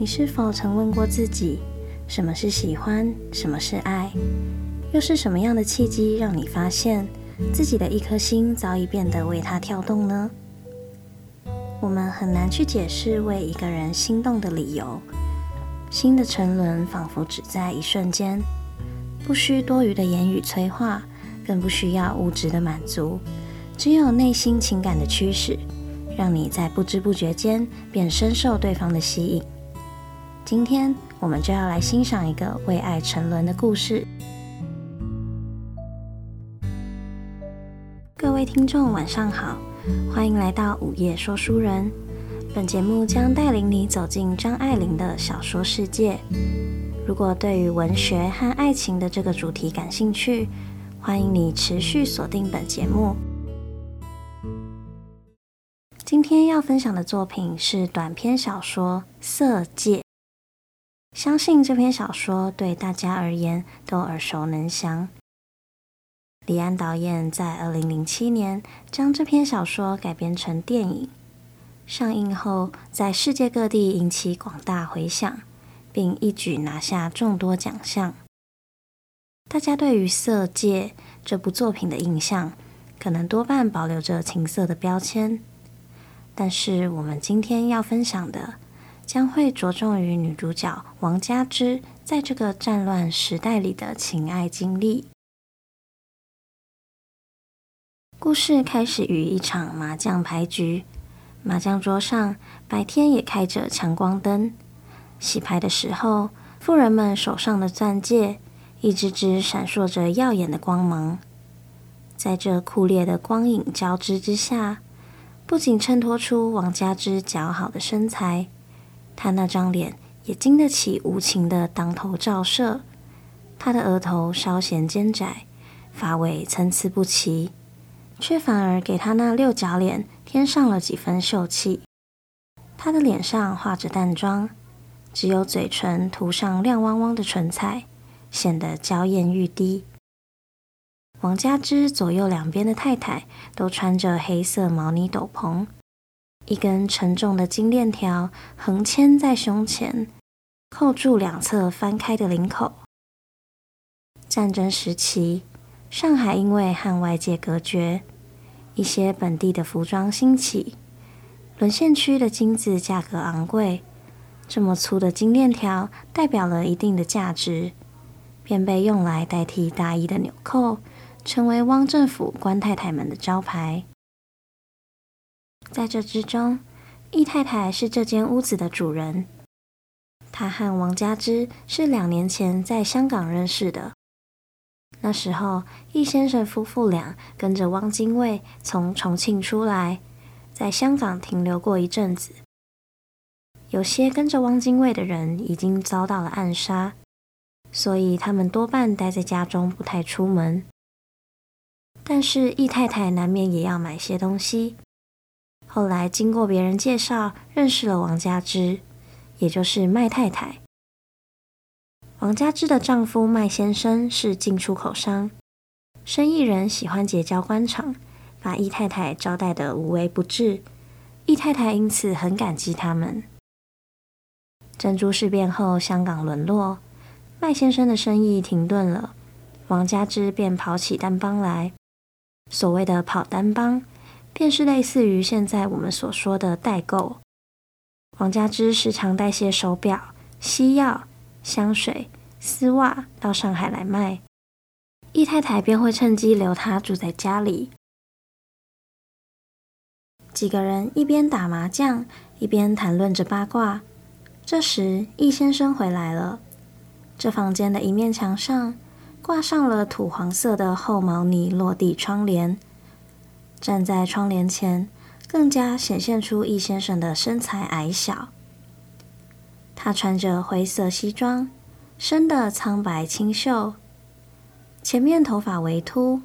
你是否曾问过自己，什么是喜欢，什么是爱？又是什么样的契机让你发现自己的一颗心早已变得为他跳动呢？我们很难去解释为一个人心动的理由，心的沉沦仿佛只在一瞬间，不需多余的言语催化，更不需要物质的满足，只有内心情感的驱使，让你在不知不觉间便深受对方的吸引。今天我们就要来欣赏一个为爱沉沦的故事。各位听众，晚上好。欢迎来到午夜说书人。本节目将带领你走进张爱玲的小说世界。如果对于文学和爱情的这个主题感兴趣，欢迎你持续锁定本节目。今天要分享的作品是短篇小说《色戒》。相信这篇小说对大家而言都耳熟能详。李安导演在二零零七年将这篇小说改编成电影，上映后在世界各地引起广大回响，并一举拿下众多奖项。大家对于《色戒》这部作品的印象，可能多半保留着情色的标签，但是我们今天要分享的，将会着重于女主角王佳芝在这个战乱时代里的情爱经历。故事开始于一场麻将牌局，麻将桌上白天也开着强光灯。洗牌的时候，富人们手上的钻戒一只只闪烁着耀眼的光芒。在这酷烈的光影交织之下，不仅衬托出王佳芝姣好的身材，她那张脸也经得起无情的当头照射。她的额头稍显尖窄，发尾参差不齐。却反而给他那六角脸添上了几分秀气。他的脸上画着淡妆，只有嘴唇涂上亮汪汪的唇彩，显得娇艳欲滴。王佳芝左右两边的太太都穿着黑色毛呢斗篷，一根沉重的金链条横牵在胸前，扣住两侧翻开的领口。战争时期，上海因为和外界隔绝，一些本地的服装兴起，沦陷区的金子价格昂贵，这么粗的金链条代表了一定的价值，便被用来代替大衣的纽扣，成为汪政府官太太们的招牌。在这之中，易太太是这间屋子的主人，她和王佳芝是两年前在香港认识的。那时候，易先生夫妇俩跟着汪精卫从重庆出来，在香港停留过一阵子。有些跟着汪精卫的人已经遭到了暗杀，所以他们多半待在家中，不太出门。但是易太太难免也要买些东西。后来经过别人介绍，认识了王佳芝，也就是麦太太。王佳芝的丈夫麦先生是进出口商，生意人喜欢结交官场，把易太太招待得无微不至，易太太因此很感激他们。珍珠事变后，香港沦落，麦先生的生意停顿了，王佳芝便跑起单帮来。所谓的跑单帮，便是类似于现在我们所说的代购。王佳芝时常带些手表、西药。香水、丝袜到上海来卖，易太太便会趁机留他住在家里。几个人一边打麻将，一边谈论着八卦。这时，易先生回来了。这房间的一面墙上挂上了土黄色的厚毛呢落地窗帘，站在窗帘前，更加显现出易先生的身材矮小。他穿着灰色西装，深的苍白清秀，前面头发微秃，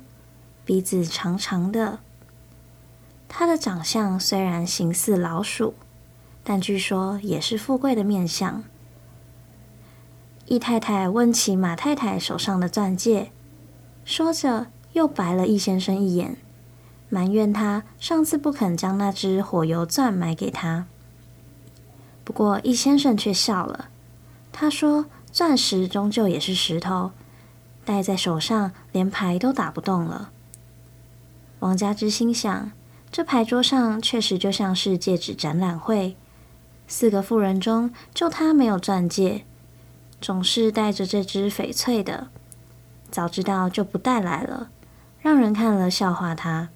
鼻子长长的。他的长相虽然形似老鼠，但据说也是富贵的面相。易太太问起马太太手上的钻戒，说着又白了易先生一眼，埋怨他上次不肯将那只火油钻买给他。不过易先生却笑了，他说：“钻石终究也是石头，戴在手上连牌都打不动了。”王佳芝心想：这牌桌上确实就像是戒指展览会，四个妇人中就他没有钻戒，总是戴着这只翡翠的，早知道就不带来了，让人看了笑话他，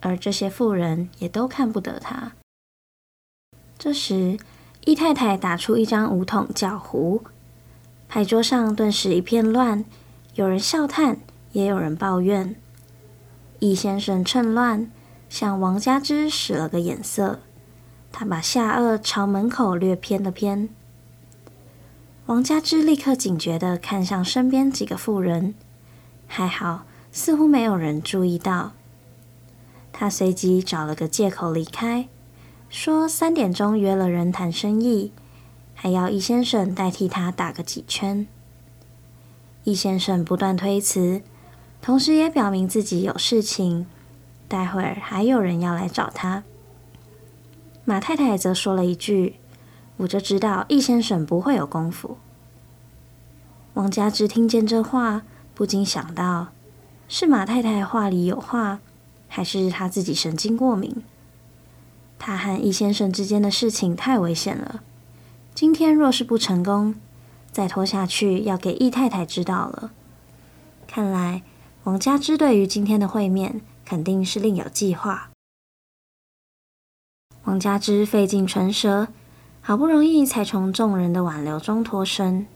而这些妇人也都看不得他。这时，易太太打出一张五筒叫胡，牌桌上顿时一片乱，有人笑叹，也有人抱怨。易先生趁乱向王佳芝使了个眼色，他把下颚朝门口略偏了偏。王佳芝立刻警觉地看向身边几个妇人，还好，似乎没有人注意到。他随即找了个借口离开。说三点钟约了人谈生意，还要易先生代替他打个几圈。易先生不断推辞，同时也表明自己有事情，待会儿还有人要来找他。马太太则说了一句：“我就知道易先生不会有功夫。”王佳芝听见这话，不禁想到：是马太太话里有话，还是他自己神经过敏？他和易先生之间的事情太危险了，今天若是不成功，再拖下去要给易太太知道了。看来王佳芝对于今天的会面肯定是另有计划。王佳芝费尽唇舌，好不容易才从众人的挽留中脱身。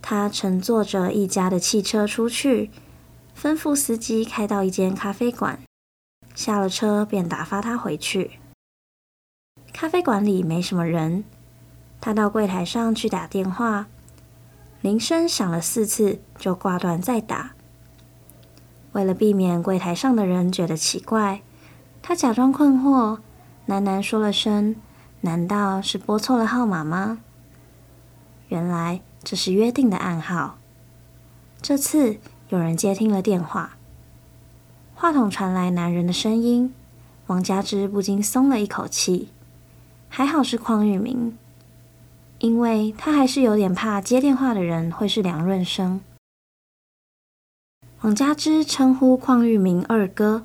他乘坐着易家的汽车出去，吩咐司机开到一间咖啡馆，下了车便打发他回去。咖啡馆里没什么人，他到柜台上去打电话，铃声响了四次就挂断再打。为了避免柜台上的人觉得奇怪，他假装困惑，喃喃说了声：“难道是拨错了号码吗？”原来这是约定的暗号。这次有人接听了电话，话筒传来男人的声音，王佳芝不禁松了一口气。还好是邝裕民，因为他还是有点怕接电话的人会是梁润生。王佳芝称呼邝裕民二哥。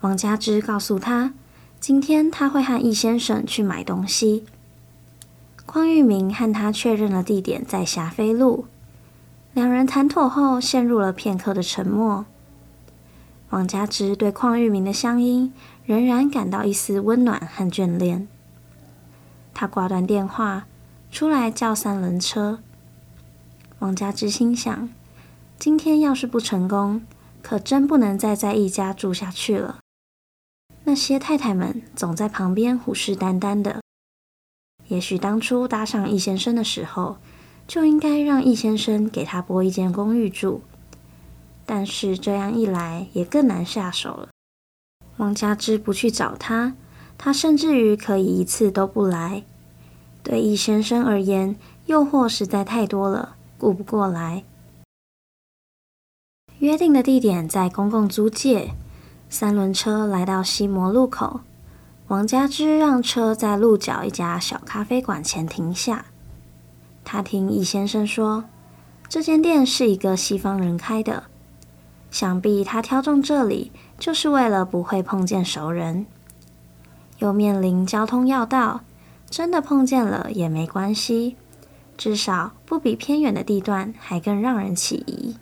王佳芝告诉他，今天他会和易先生去买东西。邝裕民和他确认了地点在霞飞路，两人谈妥后陷入了片刻的沉默。王佳芝对邝裕民的乡音仍然感到一丝温暖和眷恋。他挂断电话，出来叫三轮车。王佳芝心想：今天要是不成功，可真不能再在易家住下去了。那些太太们总在旁边虎视眈眈的。也许当初搭上易先生的时候，就应该让易先生给他拨一间公寓住。但是这样一来，也更难下手了。王佳芝不去找他。他甚至于可以一次都不来。对易先生而言，诱惑实在太多了，顾不过来。约定的地点在公共租界，三轮车来到西摩路口，王佳芝让车在路角一家小咖啡馆前停下。他听易先生说，这间店是一个西方人开的，想必他挑中这里就是为了不会碰见熟人。又面临交通要道，真的碰见了也没关系，至少不比偏远的地段还更让人起疑。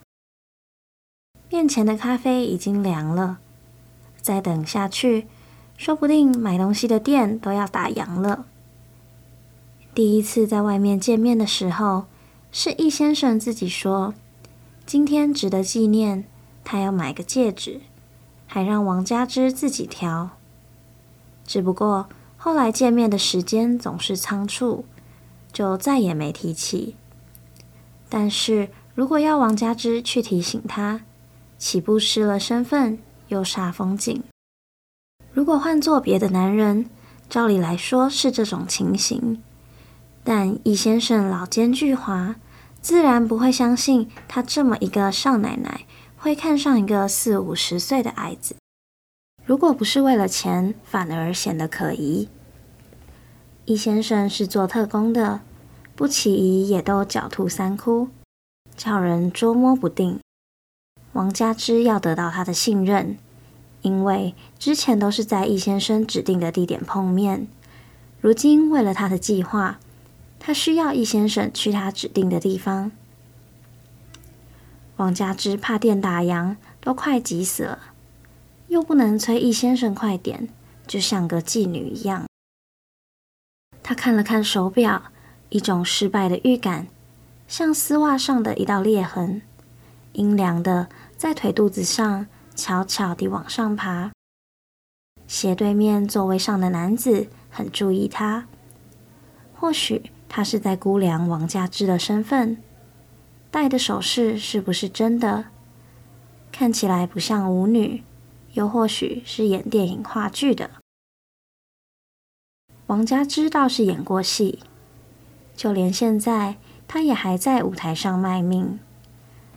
面前的咖啡已经凉了，再等下去，说不定买东西的店都要打烊了。第一次在外面见面的时候，是易先生自己说，今天值得纪念，他要买个戒指，还让王佳芝自己挑。只不过后来见面的时间总是仓促，就再也没提起。但是如果要王佳芝去提醒他，岂不失了身份又煞风景？如果换做别的男人，照理来说是这种情形，但易先生老奸巨猾，自然不会相信他这么一个少奶奶会看上一个四五十岁的矮子。如果不是为了钱，反而显得可疑。易先生是做特工的，不起疑也都狡兔三窟，叫人捉摸不定。王佳芝要得到他的信任，因为之前都是在易先生指定的地点碰面，如今为了他的计划，他需要易先生去他指定的地方。王佳芝怕店打烊，都快急死了，又不能催易先生快点，就像个妓女一样。他看了看手表，一种失败的预感，像丝袜上的一道裂痕，阴凉的在腿肚子上悄悄地往上爬。斜对面座位上的男子很注意他，或许他是在估量王佳芝的身份，戴的首饰是不是真的，看起来不像舞女，又或许是演电影话剧的。王佳芝倒是演过戏，就连现在，她也还在舞台上卖命，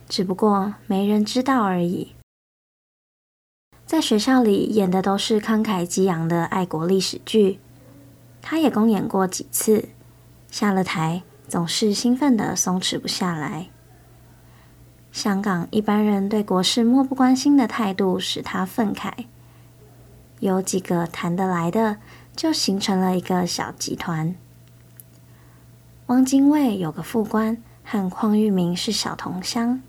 只不过没人知道而已。在学校里演的都是慷慨激昂的爱国历史剧，她也公演过几次，下了台总是兴奋的松弛不下来。香港一般人对国事漠不关心的态度使他愤慨，有几个谈得来的。就形成了一个小集团。汪精卫有个副官和邝裕民是小同乡，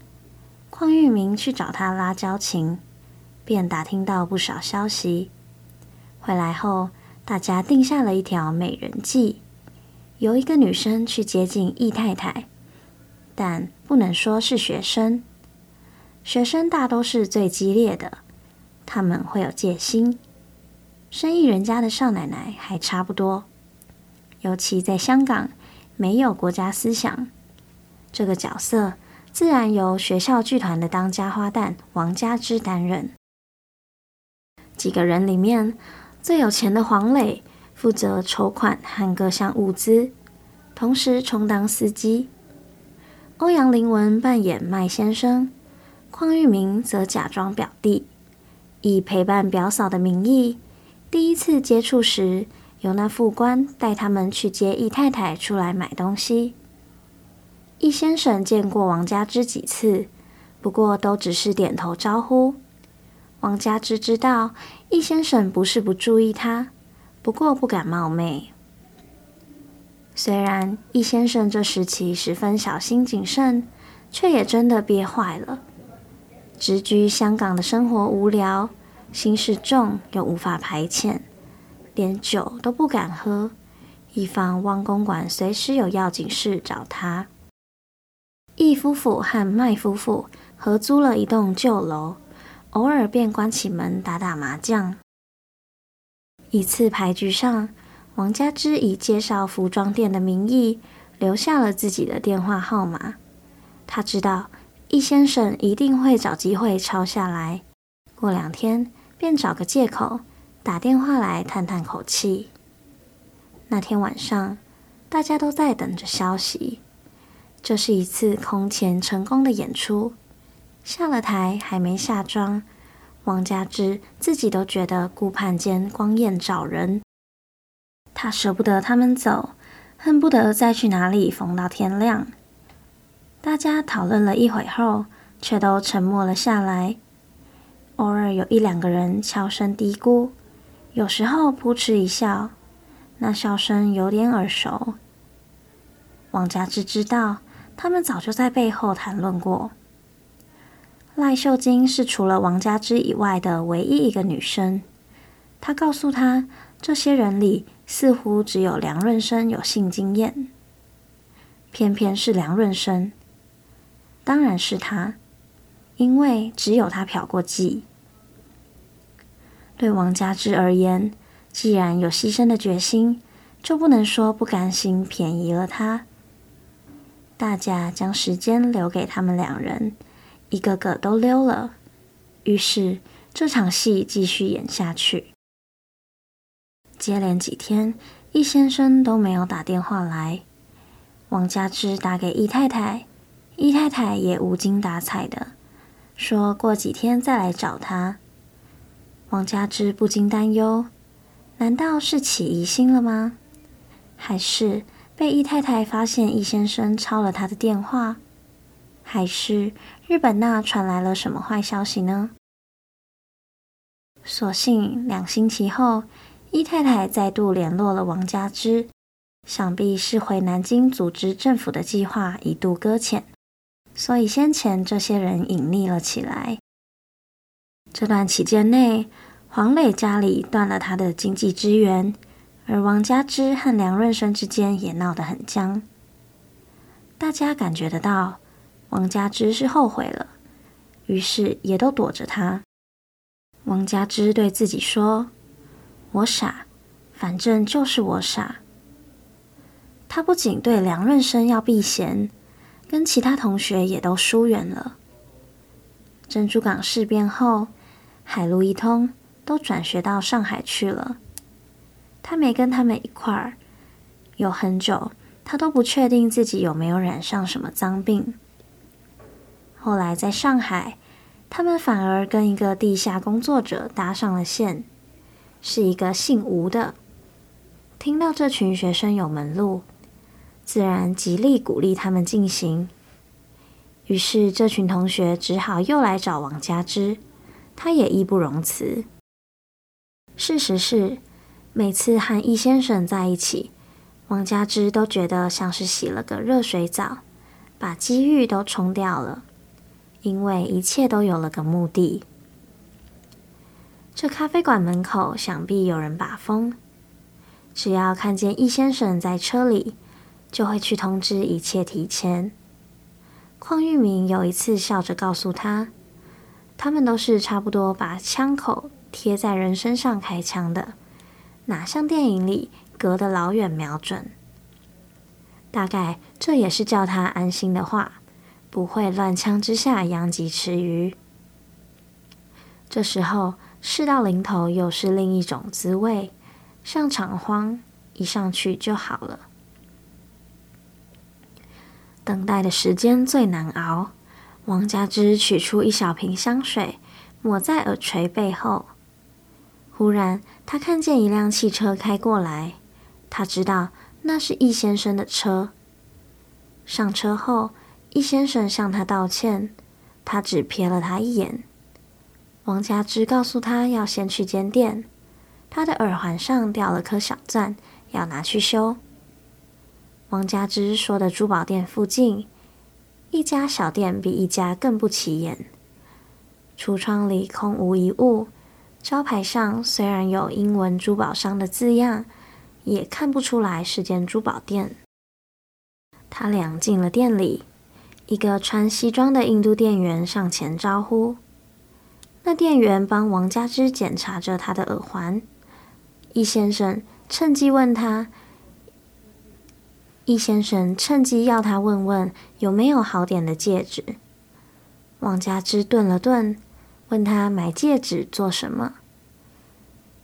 邝裕民去找他拉交情，便打听到不少消息。回来后，大家定下了一条美人计，由一个女生去接近易太太，但不能说是学生。学生大都是最激烈的，他们会有戒心。生意人家的少奶奶还差不多，尤其在香港没有国家思想，这个角色自然由学校剧团的当家花旦王佳芝担任。几个人里面最有钱的黄磊负责筹款和各项物资，同时充当司机。欧阳玲文扮演麦先生，邝裕民则假装表弟，以陪伴表嫂的名义。第一次接触时，由那副官带他们去接易太太出来买东西。易先生见过王佳芝几次，不过都只是点头招呼。王佳芝知道易先生不是不注意他，不过不敢冒昧。虽然易先生这时期十分小心谨慎，却也真的憋坏了。直居香港的生活无聊。心事重又无法排遣，连酒都不敢喝，以防汪公馆随时有要紧事找他。易夫妇和麦夫妇合租了一栋旧楼，偶尔便关起门打打麻将。一次牌局上，王佳芝以介绍服装店的名义留下了自己的电话号码。他知道易先生一定会找机会抄下来，过两天。便找个借口打电话来探探口气。那天晚上，大家都在等着消息。这是一次空前成功的演出。下了台还没下妆，王佳芝自己都觉得顾盼间光艳照人。她舍不得他们走，恨不得再去哪里疯到天亮。大家讨论了一会后，却都沉默了下来。偶尔有一两个人悄声嘀咕，有时候扑哧一笑，那笑声有点耳熟。王佳芝知道，他们早就在背后谈论过。赖秀晶是除了王佳芝以外的唯一一个女生。她告诉他，这些人里似乎只有梁润生有性经验，偏偏是梁润生，当然是他。因为只有他嫖过妓。对王佳芝而言，既然有牺牲的决心，就不能说不甘心便宜了他。大家将时间留给他们两人，一个个都溜了。于是这场戏继续演下去。接连几天，易先生都没有打电话来。王佳芝打给易太太，易太太也无精打采的。说过几天再来找他。王佳芝不禁担忧：难道是起疑心了吗？还是被易太太发现易先生抄了他的电话？还是日本那传来了什么坏消息呢？所幸两星期后，伊太太再度联络了王佳芝，想必是回南京组织政府的计划一度搁浅，所以先前这些人隐匿了起来。这段期间内，黄磊家里断了他的经济支援，而王佳芝和梁润生之间也闹得很僵。大家感觉得到，王佳芝是后悔了，于是也都躲着他。王佳芝对自己说：“我傻，反正就是我傻。”他不仅对梁润生要避嫌，跟其他同学也都疏远了。珍珠港事变后，海陆一通都转学到上海去了。他没跟他们一块儿，有很久，他都不确定自己有没有染上什么脏病。后来在上海，他们反而跟一个地下工作者搭上了线，是一个姓吴的。听到这群学生有门路，自然极力鼓励他们进行。于是这群同学只好又来找王佳芝，他也义不容辞。事实是，每次和易先生在一起，王佳芝都觉得像是洗了个热水澡，把机遇都冲掉了。因为一切都有了个目的。这咖啡馆门口想必有人把风，只要看见易先生在车里，就会去通知一切提前。邝裕民有一次笑着告诉他，他们都是差不多把枪口贴在人身上开枪的，哪像电影里隔得老远瞄准。大概这也是叫他安心的话。不会乱枪之下殃及池鱼。这时候事到临头，又是另一种滋味。上场慌，一上去就好了。等待的时间最难熬。王佳芝取出一小瓶香水，抹在耳垂背后。忽然，他看见一辆汽车开过来，他知道那是易先生的车。上车后。易先生向他道歉，他只瞥了他一眼。王佳芝告诉他要先去间店，他的耳环上掉了颗小钻，要拿去修。王佳芝说的珠宝店附近，一家小店比一家更不起眼，橱窗里空无一物，招牌上虽然有英文珠宝商的字样，也看不出来是间珠宝店。他俩进了店里。一个穿西装的印度店员上前招呼，那店员帮王佳芝检查着他的耳环。易先生趁机问他，易先生趁机要他问问有没有好点的戒指。王佳芝顿了顿，问他买戒指做什么？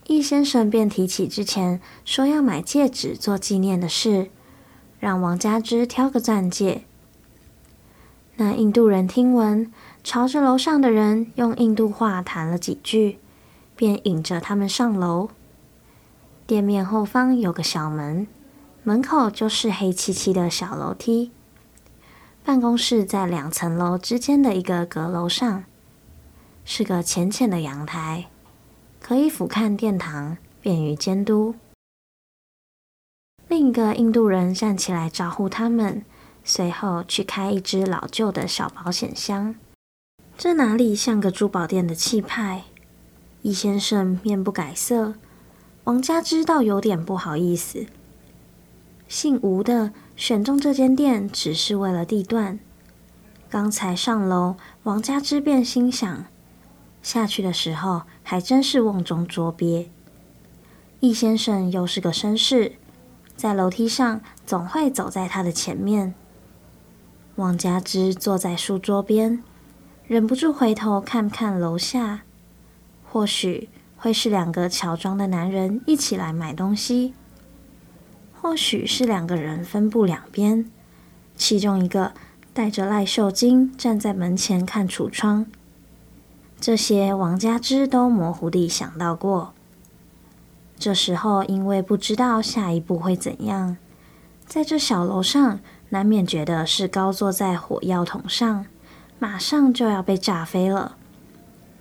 易先生便提起之前说要买戒指做纪念的事，让王佳芝挑个钻戒。那印度人听闻，朝着楼上的人用印度话谈了几句，便引着他们上楼。店面后方有个小门，门口就是黑漆漆的小楼梯。办公室在两层楼之间的一个阁楼上，是个浅浅的阳台，可以俯瞰殿堂，便于监督。另一个印度人站起来招呼他们。随后去开一只老旧的小保险箱，这哪里像个珠宝店的气派？易先生面不改色，王佳芝倒有点不好意思。姓吴的选中这间店只是为了地段。刚才上楼，王佳芝便心想，下去的时候还真是瓮中捉鳖。易先生又是个绅士，在楼梯上总会走在他的前面。王佳芝坐在书桌边，忍不住回头看看楼下，或许会是两个乔装的男人一起来买东西，或许是两个人分布两边，其中一个带着赖秀晶站在门前看橱窗。这些王佳芝都模糊地想到过。这时候，因为不知道下一步会怎样，在这小楼上，难免觉得是高坐在火药桶上，马上就要被炸飞了。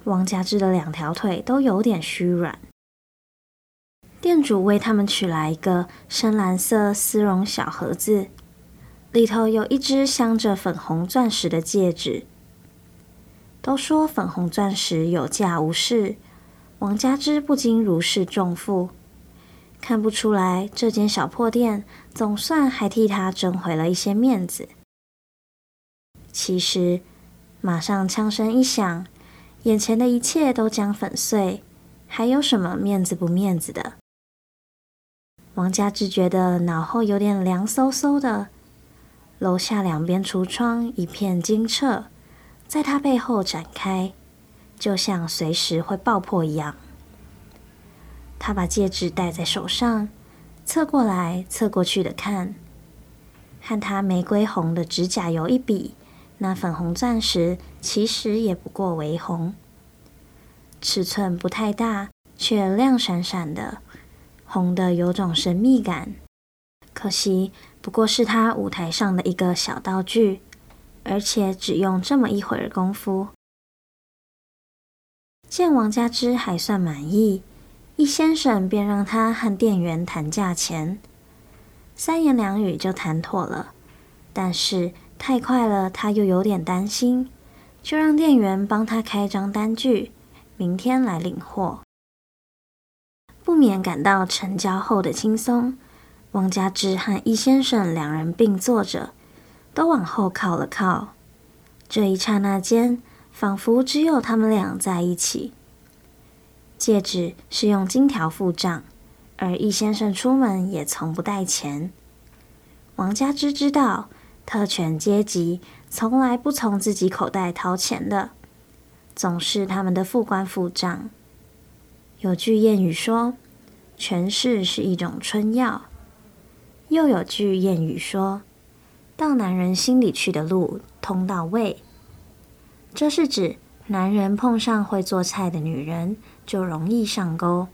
王佳芝的两条腿都有点虚软。店主为他们取来一个深蓝色丝绒小盒子，里头有一只镶着粉红钻石的戒指。都说粉红钻石有价无市，王佳芝不禁如释重负。看不出来，这间小破店总算还替他争回了一些面子。其实，马上枪声一响，眼前的一切都将粉碎，还有什么面子不面子的？王佳芝觉得脑后有点凉飕飕的。楼下两边橱窗一片清澈，在他背后展开，就像随时会爆破一样。他把戒指戴在手上，侧过来侧过去的看，和他玫瑰红的指甲油一比，那粉红钻石其实也不过为红，尺寸不太大，却亮闪闪的，红的有种神秘感。可惜不过是他舞台上的一个小道具，而且只用这么一会儿功夫。见王佳芝还算满意。易先生便让他和店员谈价钱，三言两语就谈妥了。但是太快了，他又有点担心，就让店员帮他开张单据，明天来领货。不免感到成交后的轻松。王佳芝和易先生两人并坐着，都往后靠了靠。这一刹那间，仿佛只有他们俩在一起。戒指是用金条付账，而易先生出门也从不带钱。王佳芝知道，特权阶级从来不从自己口袋掏钱的，总是他们的副官付账。有句谚语说：“权势是一种春药。”又有句谚语说：“到男人心里去的路通到胃。”这是指男人碰上会做菜的女人，就容易上钩。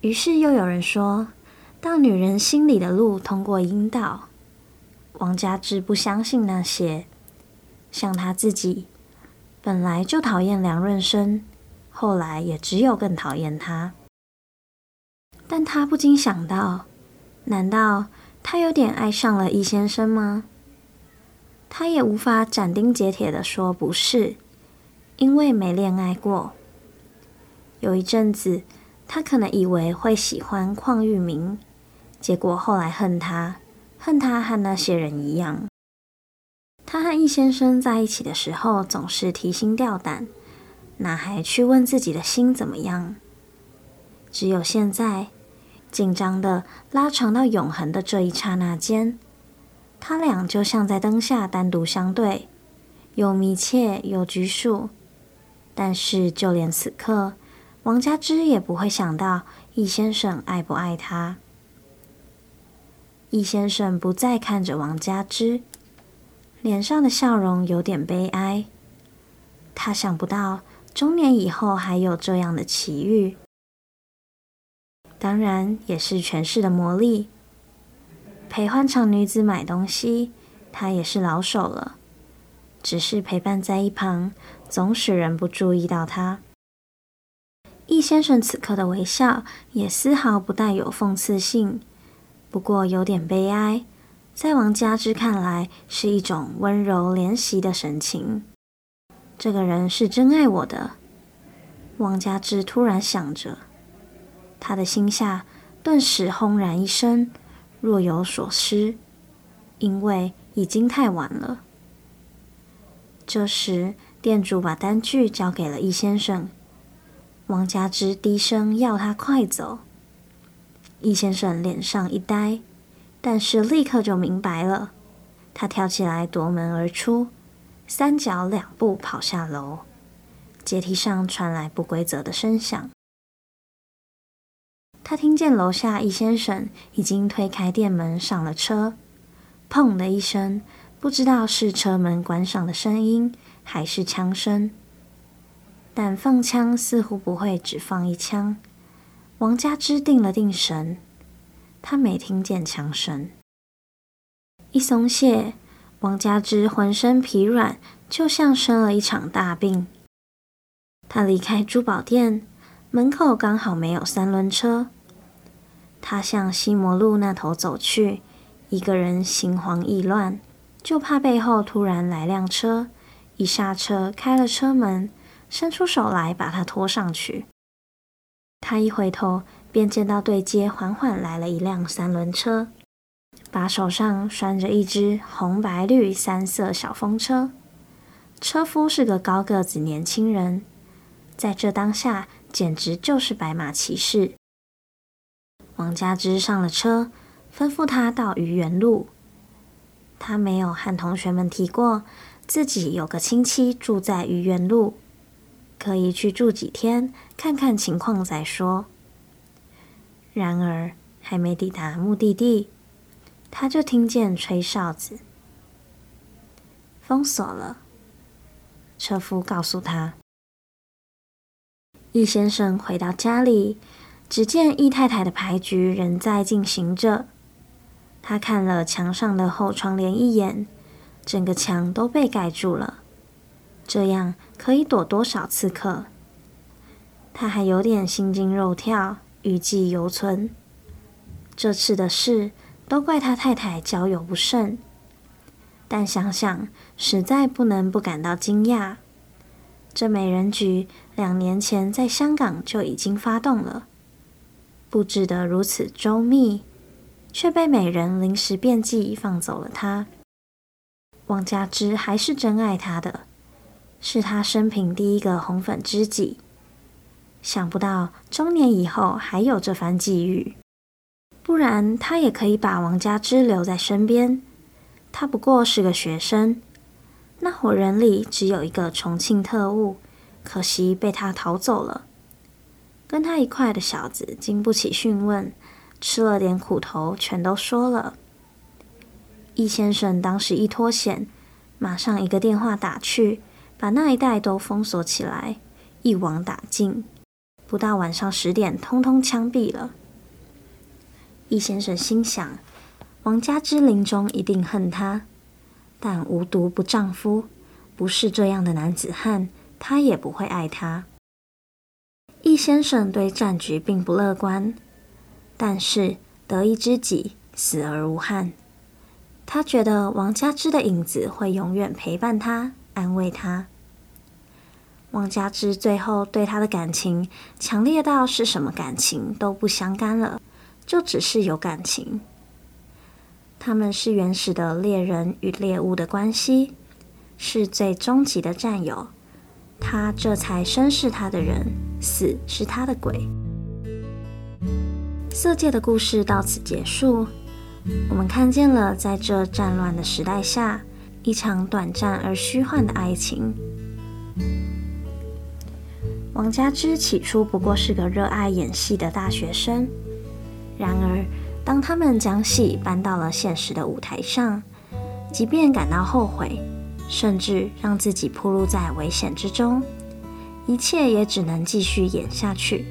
于是又有人说，到女人心里的路通过阴道。王佳芝不相信那些，像她自己，本来就讨厌梁润生，后来也只有更讨厌他。但她不禁想到，难道她有点爱上了易先生吗？她也无法斩钉截铁地说不是，因为没恋爱过。有一阵子，他可能以为会喜欢邝裕民，结果后来恨他，恨他和那些人一样。他和易先生在一起的时候，总是提心吊胆，哪还去问自己的心怎么样？只有现在，紧张的拉长到永恒的这一刹那间，他俩就像在灯下单独相对，又密切又拘束。但是，就连此刻。王佳芝也不会想到易先生爱不爱她。易先生不再看着王佳芝，脸上的笑容有点悲哀。他想不到中年以后还有这样的奇遇，当然也是权势的魔力。陪欢场女子买东西，他也是老手了。只是陪伴在一旁，总使人不注意到他。易先生此刻的微笑也丝毫不带有讽刺性，不过有点悲哀，在王佳芝看来是一种温柔怜惜的神情。这个人是真爱我的，王佳芝突然想着，他的心下顿时轰然一声，若有所思，因为已经太晚了。这时，店主把单据交给了易先生。王佳芝低声要他快走，易先生脸上一呆，但是立刻就明白了。他跳起来夺门而出，三脚两步跑下楼，阶梯上传来不规则的声响。他听见楼下易先生已经推开店门上了车，砰的一声，不知道是车门关上的声音，还是枪声。但放枪似乎不会只放一枪。王佳芝定了定神，她没听见枪声。一松懈，王佳芝浑身疲软，就像生了一场大病。他离开珠宝店，门口刚好没有三轮车。他向西摩路那头走去，一个人心慌意乱，就怕背后突然来辆车，一刹车开了车门，伸出手来把他拖上去。他一回头，便见到对街缓缓来了一辆三轮车。把手上拴着一只红白绿三色小风车，车夫是个高个子年轻人，在这当下简直就是白马骑士。王佳芝上了车，吩咐他到愚园路。他没有和同学们提过自己有个亲戚住在愚园路，可以去住几天，看看情况再说。然而，还没抵达目的地。他就听见吹哨子，封锁了。车夫告诉他，易先生回到家里，只见易太太的牌局仍在进行着。他看了墙上的厚窗帘一眼，整个墙都被盖住了，这样可以躲多少刺客？他还有点心惊肉跳，余悸犹存。这次的事。都怪他太太交友不慎，但想想实在不能不感到惊讶。这美人局两年前在香港就已经发动了，布置得如此周密，却被美人临时变计放走了他。王佳芝还是真爱他的，是他生平第一个红粉知己。想不到中年以后还有这番际遇。不然，他也可以把王佳芝留在身边。他不过是个学生，那伙人里只有一个重庆特务，可惜被他逃走了。跟他一块的小子经不起讯问，吃了点苦头，全都说了。易先生当时一脱险，马上一个电话打去，把那一带都封锁起来，一网打尽。不到晚上十点，通通枪毙了。易先生心想：王佳芝临终一定恨他，但无毒不丈夫，不是这样的男子汉，他也不会爱他。易先生对战局并不乐观，但是得一知己，死而无憾。他觉得王佳芝的影子会永远陪伴他，安慰他。王佳芝最后对他的感情强烈到是什么感情都不相干了。就只是有感情，他们是原始的猎人与猎物的关系，是最终极的战友。他这才生是他的人，死是他的鬼。色戒的故事到此结束。我们看见了在这战乱的时代下，一场短暂而虚幻的爱情。王佳芝起初不过是个热爱演戏的大学生。然而，当他们将戏搬到了现实的舞台上，即便感到后悔，甚至让自己暴露在危险之中，一切也只能继续演下去。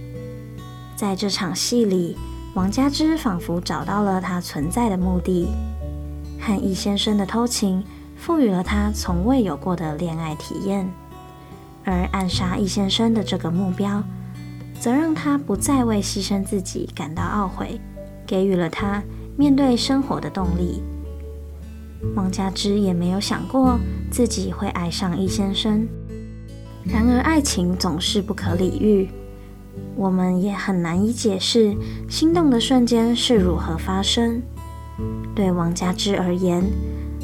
在这场戏里，王佳芝仿佛找到了她存在的目的，和易先生的偷情赋予了他从未有过的恋爱体验，而暗杀易先生的这个目标。则让他不再为牺牲自己感到懊悔，给予了他面对生活的动力。王佳芝也没有想过自己会爱上易先生。然而，爱情总是不可理喻，我们也很难以解释心动的瞬间是如何发生。对王佳芝而言，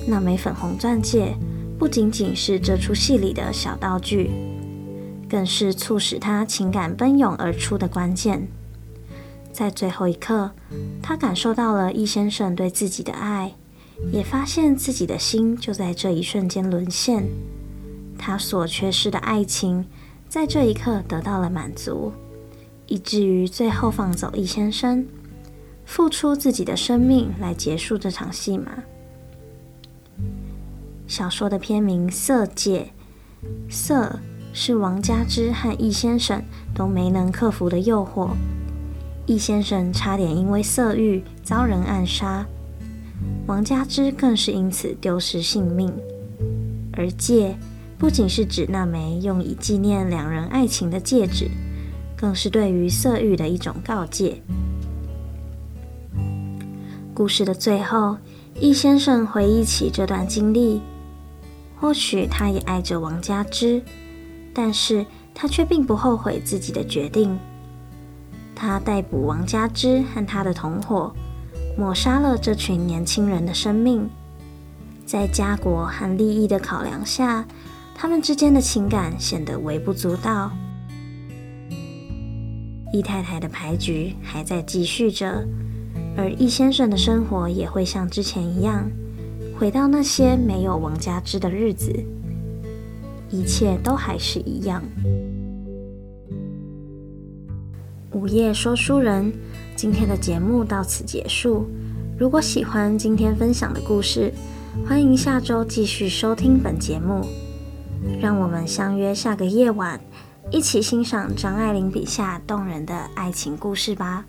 那枚粉红钻戒不仅仅是这出戏里的小道具。更是促使他情感奔涌而出的关键。在最后一刻，他感受到了易先生对自己的爱，也发现自己的心就在这一瞬间沦陷。他所缺失的爱情，在这一刻得到了满足，以至于最后放走易先生，付出自己的生命来结束这场戏码。小说的片名《色戒》，色。是王佳芝和易先生都没能克服的诱惑，易先生差点因为色欲遭人暗杀。王佳芝更是因此丢失性命。而戒不仅是指那枚用以纪念两人爱情的戒指，更是对于色欲的一种告诫。故事的最后，易先生回忆起这段经历，或许他也爱着王佳芝，但是他却并不后悔自己的决定。他逮捕王佳芝和他的同伙，抹杀了这群年轻人的生命。在家国和利益的考量下，他们之间的情感显得微不足道。易太太的牌局还在继续着，而易先生的生活也会像之前一样，回到那些没有王佳芝的日子，一切都还是一样。午夜说书人，今天的节目到此结束。如果喜欢今天分享的故事，欢迎下周继续收听本节目。让我们相约下个夜晚，一起欣赏张爱玲笔下动人的爱情故事吧。